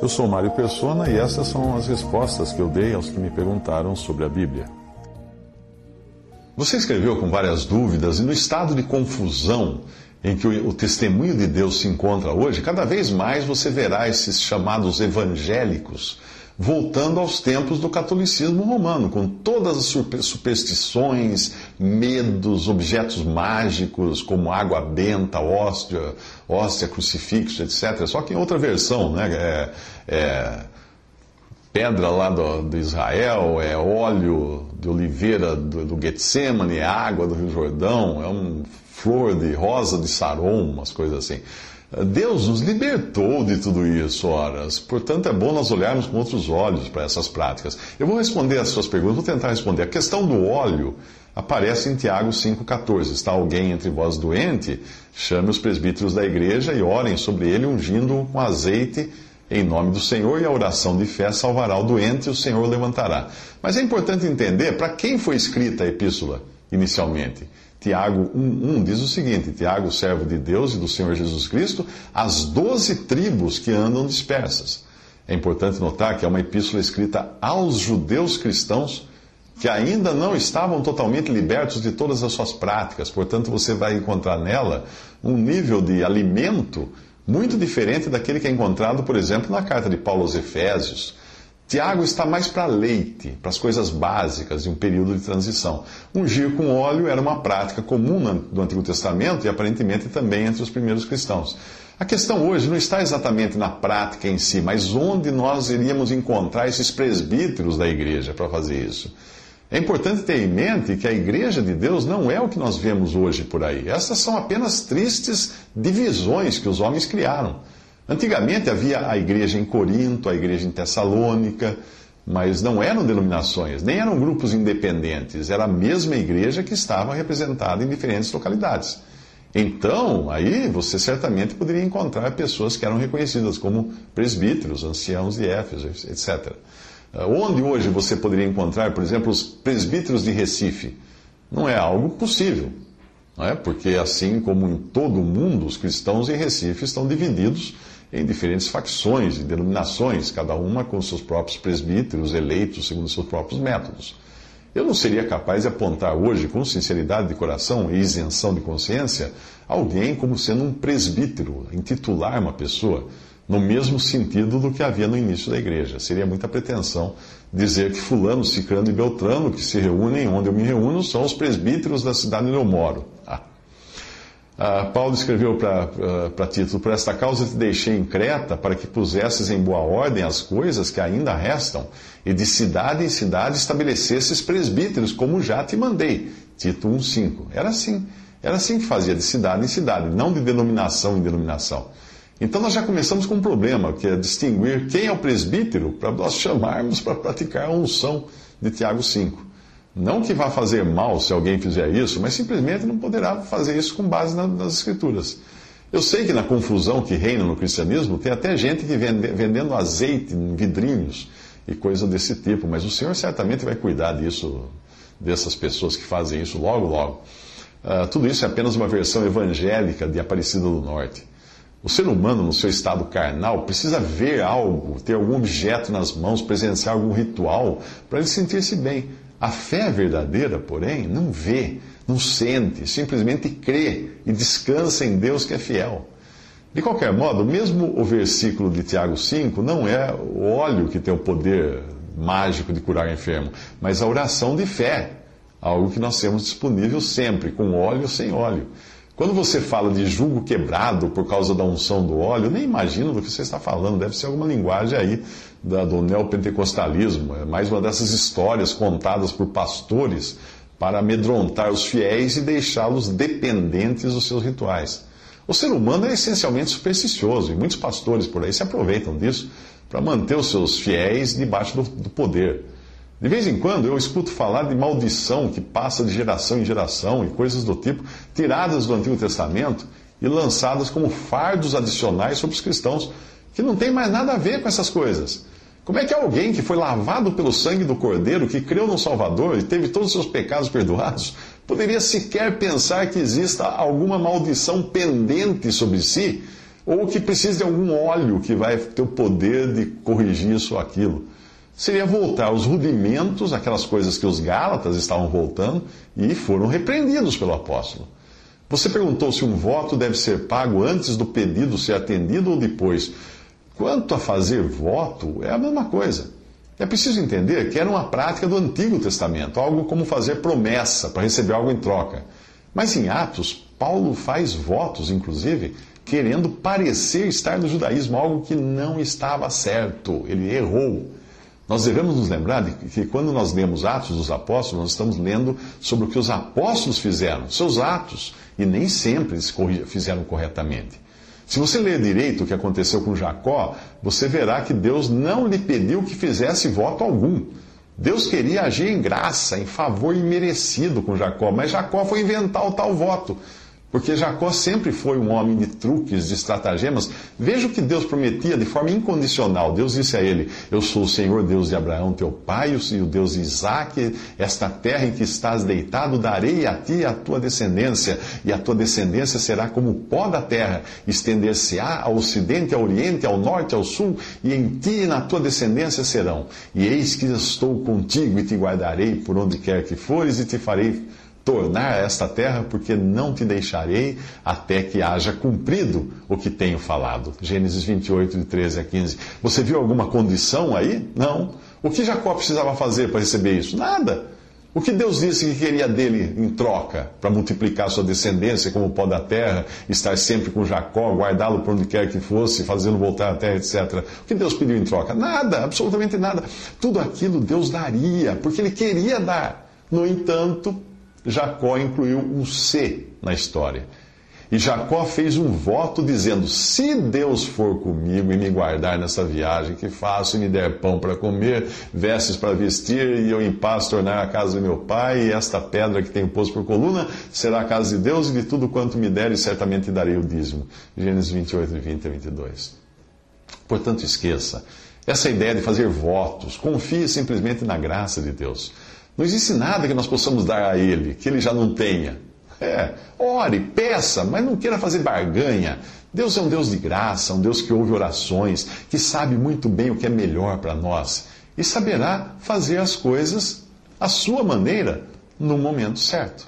Eu sou Mário Persona e essas são as respostas que eu dei aos que me perguntaram sobre a Bíblia. Você escreveu com várias dúvidas e no estado de confusão em que o, o, testemunho de Deus se encontra hoje, cada vez mais você verá esses chamados evangélicos voltando aos tempos do catolicismo romano, com todas as superstições, medos, objetos mágicos, como água benta, hóstia, hóstia, crucifixo, etc. Só que em outra versão, né? É, é pedra lá do, do, Israel, é óleo de oliveira do, do Getsemane, é água do Rio Jordão, é um flor de rosa de Saron, umas coisas assim. Deus nos libertou de tudo isso, horas. Portanto, é bom nós olharmos com outros olhos para essas práticas. Eu vou responder as suas perguntas, vou tentar responder. A questão do óleo aparece em Tiago 5,14. Está alguém entre vós doente? Chame os presbíteros da igreja e orem sobre ele, ungindo com azeite em nome do Senhor, e a oração de fé salvará o doente e o Senhor levantará. Mas é importante entender para quem foi escrita a epístola inicialmente. Tiago 1,1 diz o seguinte: Tiago, servo de Deus e do Senhor Jesus Cristo, as doze tribos que andam dispersas. É importante notar que é uma epístola escrita aos judeus cristãos que ainda não estavam totalmente libertos de todas as suas práticas. Portanto, você vai encontrar nela um nível de alimento muito diferente daquele que é encontrado, por exemplo, na carta de Paulo aos Efésios Tiago está mais para leite, para as coisas básicas de um período de transição. Ungir com óleo era uma prática comum no Antigo Testamento e aparentemente também entre os primeiros cristãos. A questão hoje não está exatamente na prática em si, mas onde nós iríamos encontrar esses presbíteros da igreja para fazer isso. É importante ter em mente que a igreja de Deus não é o que nós vemos hoje por aí. Essas são apenas tristes divisões que os homens criaram. Antigamente havia a igreja em Corinto, a igreja em Tessalônica, mas não eram denominações, nem eram grupos independentes, era a mesma igreja que estava representada em diferentes localidades. Então, aí você certamente poderia encontrar pessoas que eram reconhecidas como presbíteros, anciãos de Éfeso, etc. Ah, onde hoje você poderia encontrar, por exemplo, os presbíteros de Recife? Não é algo possível, não é? porque assim como em todo o mundo, os cristãos em Recife estão divididos em diferentes facções e denominações, cada uma com seus próprios presbíteros eleitos segundo seus próprios métodos. Eu não seria capaz de apontar hoje, com sinceridade de coração e isenção de consciência, alguém como sendo um presbítero, intitular uma pessoa, no mesmo sentido do que havia no início da igreja. Seria muita pretensão dizer que Fulano, Cicrano e Beltrano, que se reúnem onde eu me reúno, são os presbíteros da cidade onde eu moro. Ah. Paulo escreveu para Tito: Por esta causa te deixei em Creta, para que pusesses em boa ordem as coisas que ainda restam, e de cidade em cidade estabelecesses presbíteros, como já te mandei. Tito 1,5. Era assim. Era assim que fazia, de cidade em cidade, não de denominação em denominação. Então nós já começamos com um problema, que é distinguir quem é o presbítero para nós chamarmos para praticar a unção de Tiago 5. Não que vá fazer mal se alguém fizer isso, mas simplesmente não poderá fazer isso com base nas Escrituras. Eu sei que na confusão que reina no cristianismo, tem até gente que vende, vendendo azeite em vidrinhos e coisa desse tipo, mas o Senhor certamente vai cuidar disso, dessas pessoas que fazem isso logo, logo. Uh, tudo isso é apenas uma versão evangélica de Aparecida do Norte. O ser humano, no seu estado carnal, precisa ver algo, ter algum objeto nas mãos, presenciar algum ritual, para ele sentir-se bem. A fé verdadeira, porém, não vê, não sente, simplesmente crê e descansa em Deus que é fiel. De qualquer modo, mesmo o versículo de Tiago 5 não é o óleo que tem o poder mágico de curar enfermo, mas a oração de fé, algo que nós temos disponível sempre, com óleo ou sem óleo. Quando você fala de jugo quebrado por causa da unção do óleo, nem imagino do que você está falando. Deve ser alguma linguagem aí da, do neopentecostalismo. É mais uma dessas histórias contadas por pastores para amedrontar os fiéis e deixá-los dependentes dos seus rituais. O ser humano é essencialmente supersticioso e muitos pastores por aí se aproveitam disso para manter os seus fiéis debaixo do, do poder. De vez em quando eu escuto falar de maldição que passa de geração em geração e coisas do tipo, tiradas do Antigo Testamento e lançadas como fardos adicionais sobre os cristãos, que não tem mais nada a ver com essas coisas. Como é que alguém que foi lavado pelo sangue do Cordeiro, que creu no Salvador e teve todos os seus pecados perdoados, poderia sequer pensar que exista alguma maldição pendente sobre si ou que precisa de algum óleo que vai ter o poder de corrigir isso ou aquilo. Seria voltar aos rudimentos, aquelas coisas que os Gálatas estavam voltando e foram repreendidos pelo apóstolo. Você perguntou se um voto deve ser pago antes do pedido ser atendido ou depois. Quanto a fazer voto, é a mesma coisa. É preciso entender que era uma prática do Antigo Testamento, algo como fazer promessa para receber algo em troca. Mas em Atos, Paulo faz votos, inclusive, querendo parecer estar no judaísmo, algo que não estava certo. Ele errou. Nós devemos nos lembrar de que quando nós lemos Atos dos Apóstolos, nós estamos lendo sobre o que os apóstolos fizeram, seus atos, e nem sempre eles fizeram corretamente. Se você ler direito o que aconteceu com Jacó, você verá que Deus não lhe pediu que fizesse voto algum. Deus queria agir em graça, em favor imerecido com Jacó, mas Jacó foi inventar o tal voto. Porque Jacó sempre foi um homem de truques, de estratagemas. Veja o que Deus prometia de forma incondicional. Deus disse a ele: Eu sou o Senhor Deus de Abraão, teu pai, e o Deus de Isaac. Esta terra em que estás deitado, darei a ti e a tua descendência. E a tua descendência será como o pó da terra. Estender-se-á ao ocidente, ao oriente, ao norte, ao sul. E em ti e na tua descendência serão. E eis que estou contigo e te guardarei por onde quer que fores e te farei tornar esta terra, porque não te deixarei até que haja cumprido o que tenho falado. Gênesis 28, de 13 a 15. Você viu alguma condição aí? Não. O que Jacó precisava fazer para receber isso? Nada. O que Deus disse que queria dele em troca, para multiplicar sua descendência como o pó da terra, estar sempre com Jacó, guardá-lo por onde quer que fosse, fazê-lo voltar à terra, etc. O que Deus pediu em troca? Nada, absolutamente nada. Tudo aquilo Deus daria, porque ele queria dar. No entanto, Jacó incluiu um C na história. E Jacó fez um voto dizendo: Se Deus for comigo e me guardar nessa viagem que faço e me der pão para comer, vestes para vestir, e eu em paz tornar a casa de meu pai, e esta pedra que tenho posto por coluna será a casa de Deus, e de tudo quanto me der, e certamente darei o dízimo. Gênesis 28, 20 a 22. Portanto, esqueça essa ideia de fazer votos. Confie simplesmente na graça de Deus. Não existe nada que nós possamos dar a Ele que Ele já não tenha. É, ore, peça, mas não queira fazer barganha. Deus é um Deus de graça, um Deus que ouve orações, que sabe muito bem o que é melhor para nós e saberá fazer as coisas à sua maneira no momento certo.